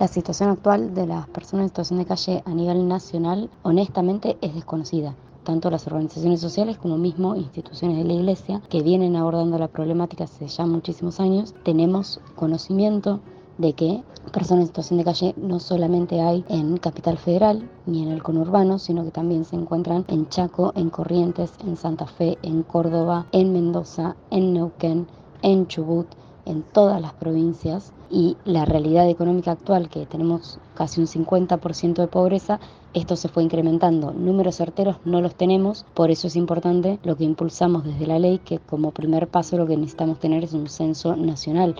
La situación actual de las personas en situación de calle a nivel nacional, honestamente, es desconocida. Tanto las organizaciones sociales como mismo instituciones de la Iglesia que vienen abordando la problemática hace ya muchísimos años, tenemos conocimiento de que personas en situación de calle no solamente hay en Capital Federal ni en el conurbano, sino que también se encuentran en Chaco, en Corrientes, en Santa Fe, en Córdoba, en Mendoza, en Neuquén, en Chubut, en todas las provincias y la realidad económica actual, que tenemos casi un 50% de pobreza, esto se fue incrementando. Números certeros no los tenemos, por eso es importante lo que impulsamos desde la ley, que como primer paso lo que necesitamos tener es un censo nacional.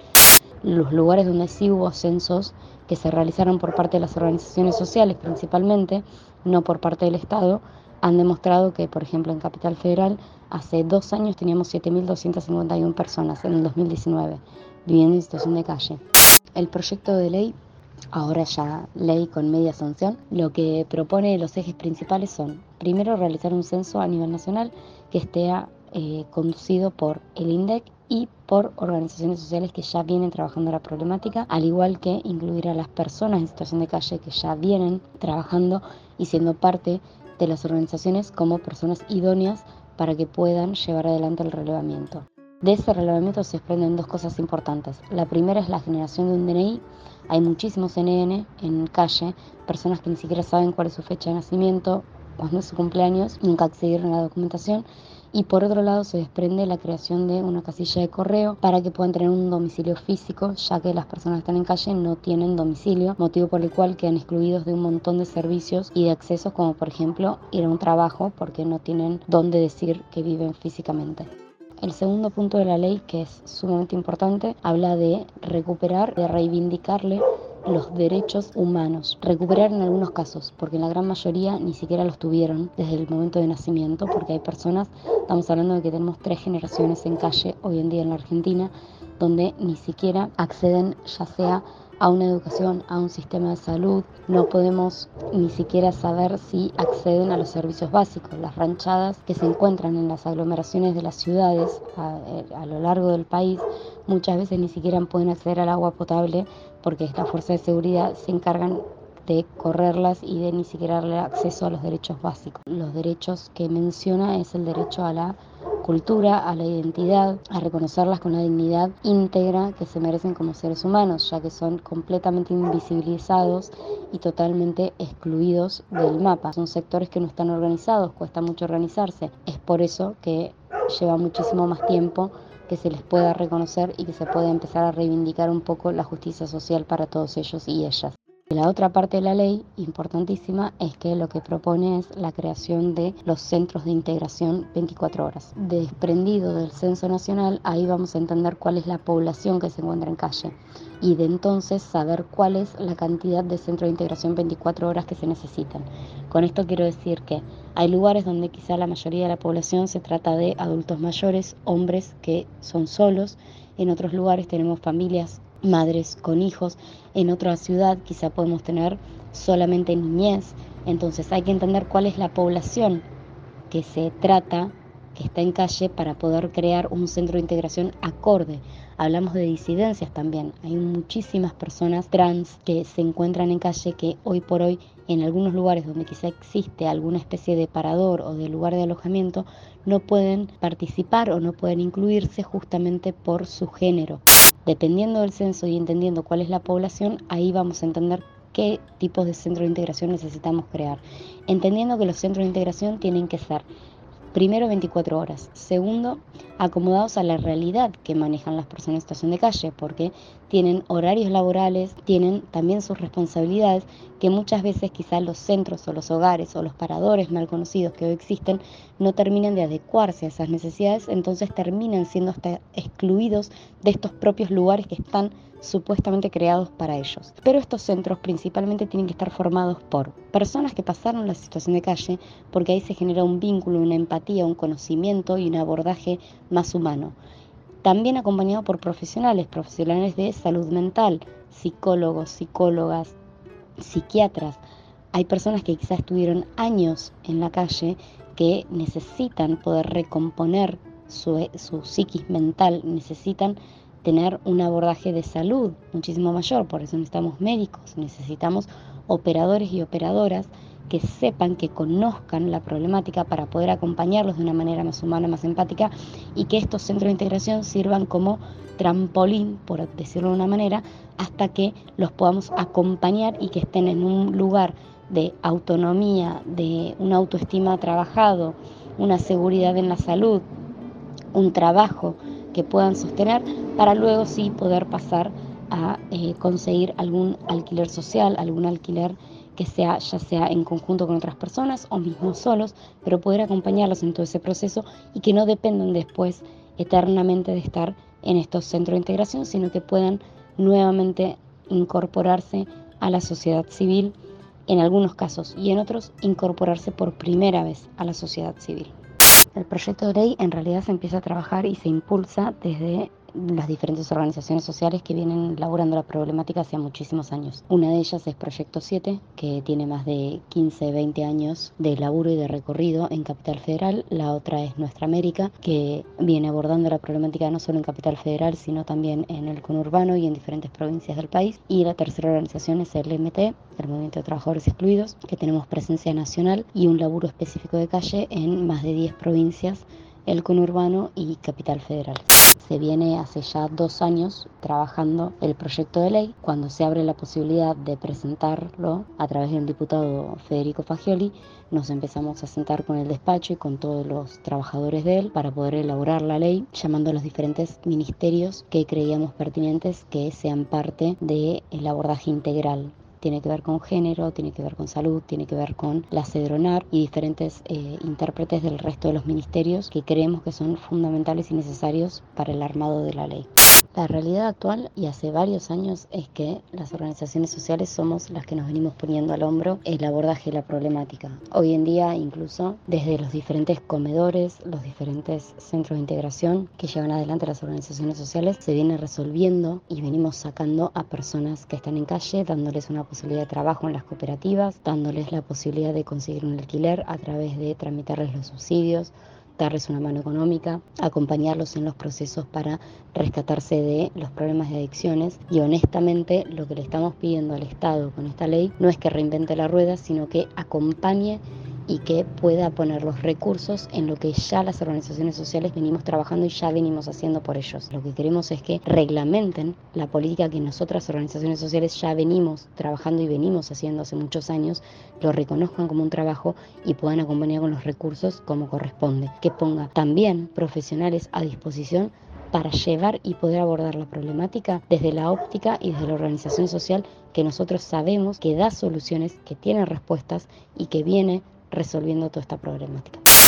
Los lugares donde sí hubo censos que se realizaron por parte de las organizaciones sociales principalmente, no por parte del Estado, han demostrado que, por ejemplo, en Capital Federal, hace dos años teníamos 7.251 personas en el 2019 viviendo en situación de calle. El proyecto de ley, ahora ya ley con media sanción, lo que propone los ejes principales son, primero, realizar un censo a nivel nacional que esté eh, conducido por el INDEC y por organizaciones sociales que ya vienen trabajando la problemática, al igual que incluir a las personas en situación de calle que ya vienen trabajando y siendo parte de las organizaciones como personas idóneas para que puedan llevar adelante el relevamiento. De ese relevamiento se desprenden dos cosas importantes. La primera es la generación de un DNI. Hay muchísimos NN en calle, personas que ni siquiera saben cuál es su fecha de nacimiento, cuándo es su cumpleaños, nunca accedieron a la documentación. Y por otro lado se desprende la creación de una casilla de correo para que puedan tener un domicilio físico, ya que las personas que están en calle no tienen domicilio, motivo por el cual quedan excluidos de un montón de servicios y de accesos, como por ejemplo ir a un trabajo porque no tienen dónde decir que viven físicamente. El segundo punto de la ley, que es sumamente importante, habla de recuperar, de reivindicarle los derechos humanos. Recuperar en algunos casos, porque en la gran mayoría ni siquiera los tuvieron desde el momento de nacimiento, porque hay personas, estamos hablando de que tenemos tres generaciones en calle hoy en día en la Argentina, donde ni siquiera acceden ya sea a una educación, a un sistema de salud. No podemos ni siquiera saber si acceden a los servicios básicos. Las ranchadas que se encuentran en las aglomeraciones de las ciudades a, a lo largo del país muchas veces ni siquiera pueden acceder al agua potable porque estas fuerzas de seguridad se encargan de correrlas y de ni siquiera darle acceso a los derechos básicos. Los derechos que menciona es el derecho a la cultura, a la identidad, a reconocerlas con la dignidad íntegra que se merecen como seres humanos, ya que son completamente invisibilizados y totalmente excluidos del mapa. Son sectores que no están organizados, cuesta mucho organizarse. Es por eso que lleva muchísimo más tiempo que se les pueda reconocer y que se pueda empezar a reivindicar un poco la justicia social para todos ellos y ellas. La otra parte de la ley, importantísima, es que lo que propone es la creación de los centros de integración 24 horas. Desprendido del censo nacional, ahí vamos a entender cuál es la población que se encuentra en calle y de entonces saber cuál es la cantidad de centros de integración 24 horas que se necesitan. Con esto quiero decir que hay lugares donde quizá la mayoría de la población se trata de adultos mayores, hombres que son solos, en otros lugares tenemos familias madres con hijos. En otra ciudad quizá podemos tener solamente niñez. Entonces hay que entender cuál es la población que se trata, que está en calle, para poder crear un centro de integración acorde. Hablamos de disidencias también. Hay muchísimas personas trans que se encuentran en calle que hoy por hoy en algunos lugares donde quizá existe alguna especie de parador o de lugar de alojamiento, no pueden participar o no pueden incluirse justamente por su género. Dependiendo del censo y entendiendo cuál es la población, ahí vamos a entender qué tipos de centros de integración necesitamos crear. Entendiendo que los centros de integración tienen que ser Primero, 24 horas. Segundo, acomodados a la realidad que manejan las personas en situación de calle, porque tienen horarios laborales, tienen también sus responsabilidades, que muchas veces quizás los centros o los hogares o los paradores mal conocidos que hoy existen no terminan de adecuarse a esas necesidades, entonces terminan siendo hasta excluidos de estos propios lugares que están supuestamente creados para ellos. Pero estos centros principalmente tienen que estar formados por personas que pasaron la situación de calle, porque ahí se genera un vínculo, una empatía, un conocimiento y un abordaje más humano. También acompañado por profesionales, profesionales de salud mental, psicólogos, psicólogas, psiquiatras. Hay personas que quizás estuvieron años en la calle que necesitan poder recomponer su, su psiquis mental, necesitan tener un abordaje de salud muchísimo mayor, por eso necesitamos médicos, necesitamos operadores y operadoras que sepan, que conozcan la problemática para poder acompañarlos de una manera más humana, más empática y que estos centros de integración sirvan como trampolín, por decirlo de una manera, hasta que los podamos acompañar y que estén en un lugar de autonomía, de una autoestima trabajado, una seguridad en la salud, un trabajo que puedan sostener para luego sí poder pasar a eh, conseguir algún alquiler social, algún alquiler que sea ya sea en conjunto con otras personas o mismos solos, pero poder acompañarlos en todo ese proceso y que no dependan después eternamente de estar en estos centros de integración, sino que puedan nuevamente incorporarse a la sociedad civil, en algunos casos y en otros incorporarse por primera vez a la sociedad civil. El proyecto de ley en realidad se empieza a trabajar y se impulsa desde las diferentes organizaciones sociales que vienen laburando la problemática hace muchísimos años. Una de ellas es Proyecto 7, que tiene más de 15, 20 años de laburo y de recorrido en Capital Federal. La otra es Nuestra América, que viene abordando la problemática no solo en Capital Federal, sino también en el conurbano y en diferentes provincias del país. Y la tercera organización es el MT, el Movimiento de Trabajadores Excluidos, que tenemos presencia nacional y un laburo específico de calle en más de 10 provincias, el conurbano y Capital Federal se viene hace ya dos años trabajando el proyecto de ley. Cuando se abre la posibilidad de presentarlo a través del diputado Federico Fagioli, nos empezamos a sentar con el despacho y con todos los trabajadores de él para poder elaborar la ley, llamando a los diferentes ministerios que creíamos pertinentes que sean parte del abordaje integral tiene que ver con género, tiene que ver con salud, tiene que ver con la CEDRONAR y diferentes eh, intérpretes del resto de los ministerios que creemos que son fundamentales y necesarios para el armado de la ley. La realidad actual y hace varios años es que las organizaciones sociales somos las que nos venimos poniendo al hombro el abordaje de la problemática. Hoy en día incluso desde los diferentes comedores, los diferentes centros de integración que llevan adelante las organizaciones sociales, se viene resolviendo y venimos sacando a personas que están en calle, dándoles una posibilidad de trabajo en las cooperativas, dándoles la posibilidad de conseguir un alquiler a través de tramitarles los subsidios darles una mano económica, acompañarlos en los procesos para rescatarse de los problemas de adicciones. Y honestamente lo que le estamos pidiendo al Estado con esta ley no es que reinvente la rueda, sino que acompañe y que pueda poner los recursos en lo que ya las organizaciones sociales venimos trabajando y ya venimos haciendo por ellos. Lo que queremos es que reglamenten la política que nosotras organizaciones sociales ya venimos trabajando y venimos haciendo hace muchos años, lo reconozcan como un trabajo y puedan acompañar con los recursos como corresponde. Que ponga también profesionales a disposición para llevar y poder abordar la problemática desde la óptica y desde la organización social que nosotros sabemos que da soluciones, que tiene respuestas y que viene resolviendo toda esta problemática.